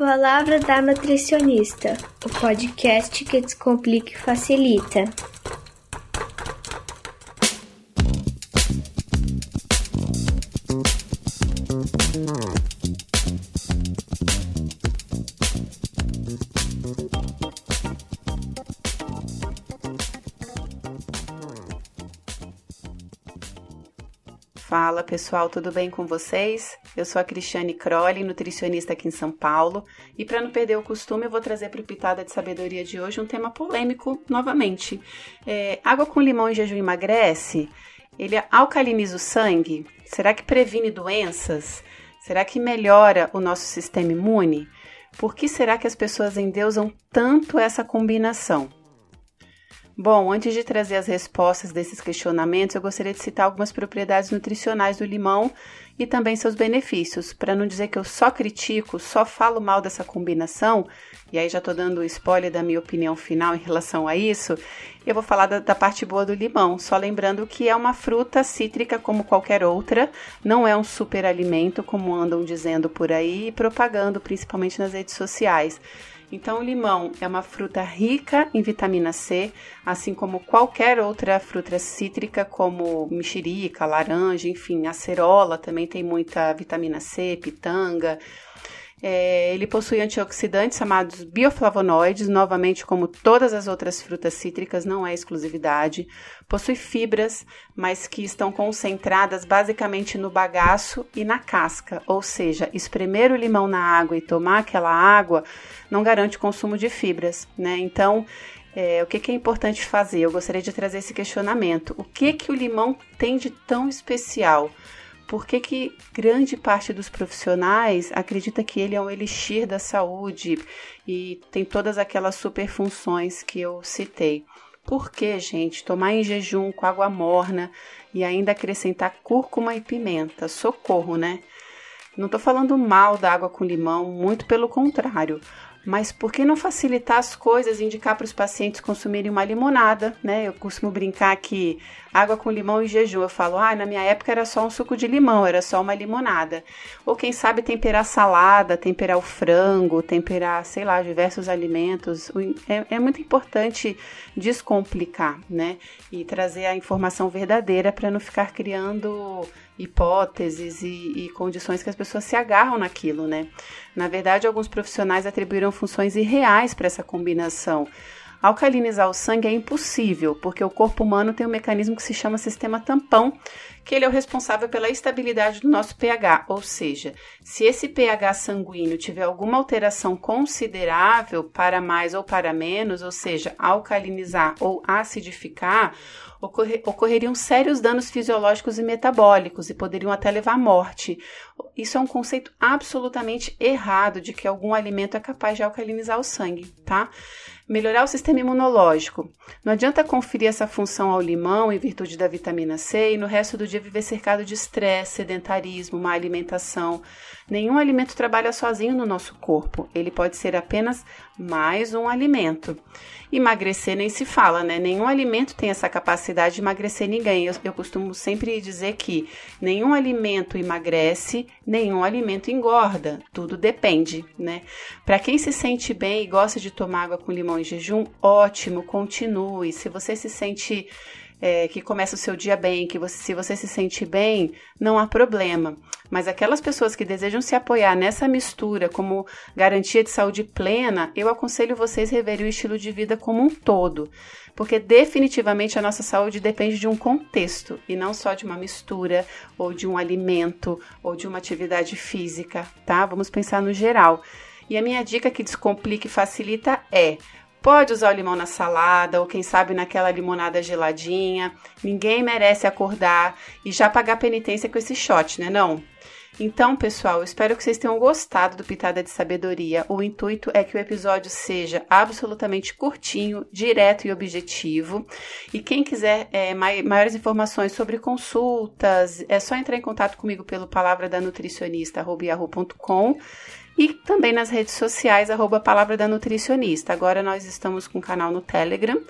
Palavra da Nutricionista, o podcast que descomplica e facilita. Fala pessoal, tudo bem com vocês? Eu sou a Cristiane Crowley, nutricionista aqui em São Paulo, e para não perder o costume, eu vou trazer para o Pitada de Sabedoria de hoje um tema polêmico novamente. É, água com limão em jejum emagrece? Ele alcaliniza o sangue? Será que previne doenças? Será que melhora o nosso sistema imune? Por que será que as pessoas endeusam tanto essa combinação? Bom, antes de trazer as respostas desses questionamentos, eu gostaria de citar algumas propriedades nutricionais do limão e também seus benefícios, para não dizer que eu só critico, só falo mal dessa combinação, e aí já estou dando spoiler da minha opinião final em relação a isso, eu vou falar da, da, parte boa do limão, só lembrando que é uma fruta cítrica como qualquer outra, não é um super alimento como andam dizendo por aí e propagando principalmente nas redes sociais. Então, o limão é uma fruta rica em vitamina C, assim como qualquer outra fruta cítrica, como mexerica, laranja, enfim, acerola também tem muita vitamina C, pitanga. É, ele possui antioxidantes chamados bioflavonoides, novamente, como todas as outras frutas cítricas, não é exclusividade. Possui fibras, mas que estão concentradas basicamente no bagaço e na casca, ou seja, espremer o limão na água e tomar aquela água não garante consumo de fibras, né? Então, é, o que, que, é importante fazer? Eu gostaria de trazer esse questionamento. O que, que o limão tem de tão especial? Por que, que grande parte dos profissionais acredita que ele é um elixir da saúde e tem todas aquelas super funções que eu citei? Por que, gente, tomar em jejum com água morna e ainda acrescentar cúrcuma e pimenta? Socorro, né? Não estou falando mal da água com limão, muito pelo contrário. Mas por que não facilitar as coisas indicar para os pacientes consumirem uma limonada, né? Eu costumo brincar que água com limão e jejum. Eu falo, ah, na minha época era só um suco de limão, era só uma limonada. Ou quem sabe temperar salada, temperar o frango, temperar, sei lá, diversos alimentos. É, é muito importante descomplicar, né? E trazer a informação verdadeira para não ficar criando hipóteses e, e, condições que as pessoas se agarram naquilo, né? Na verdade, alguns profissionais atribuíram funções irreais para essa combinação. Alcalinizar o sangue é impossível, porque o corpo humano tem um mecanismo que se chama sistema tampão, que ele é o responsável pela estabilidade do nosso pH, ou seja, se esse pH sanguíneo tiver alguma alteração considerável para mais ou para menos, ou seja, alcalinizar ou acidificar, ocorrer, ocorreriam sérios danos fisiológicos e metabólicos e poderiam até levar à morte. Isso é um conceito absolutamente errado de que algum alimento é capaz de alcalinizar o sangue, tá? Melhorar o sistema imunológico. Não adianta conferir essa função ao limão em virtude da vitamina C e no resto do dia viver cercado de estresse, sedentarismo, má alimentação. Nenhum alimento trabalha sozinho no nosso corpo. Ele pode ser apenas mais um alimento. Emagrecer nem se fala, né? Nenhum alimento tem essa capacidade de emagrecer ninguém. Eu, eu costumo sempre dizer que nenhum alimento emagrece, nenhum alimento engorda. Tudo depende, né? Para quem se sente bem e gosta de tomar água com limão em jejum, ótimo, continue. Se você se sente é, que começa o seu dia bem, que você, se você se sente bem, não há problema. Mas aquelas pessoas que desejam se apoiar nessa mistura como garantia de saúde plena, eu aconselho vocês reverem o estilo de vida como um todo, porque definitivamente a nossa saúde depende de um contexto e não só de uma mistura ou de um alimento ou de uma atividade física, tá? Vamos pensar no geral. E a minha dica que descomplica e facilita é Pode usar o limão na salada ou quem sabe naquela limonada geladinha. Ninguém merece acordar e já pagar penitência com esse shot, né não? Então, pessoal, espero que vocês tenham gostado do Pitada de Sabedoria. O intuito é que o episódio seja absolutamente curtinho, direto e objetivo. E quem quiser é, maiores informações sobre consultas, é só entrar em contato comigo pelo palavra da e também nas redes sociais, arroba Palavra da Nutricionista. Agora nós estamos com um canal no Telegram,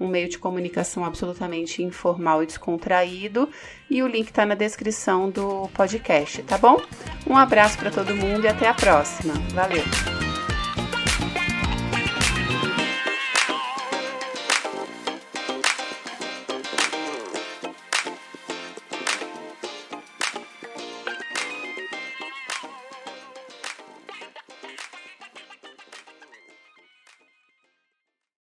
um meio de comunicação absolutamente informal e descontraído, e o link está na descrição do podcast, tá bom? Um abraço para todo mundo e até a próxima. Valeu!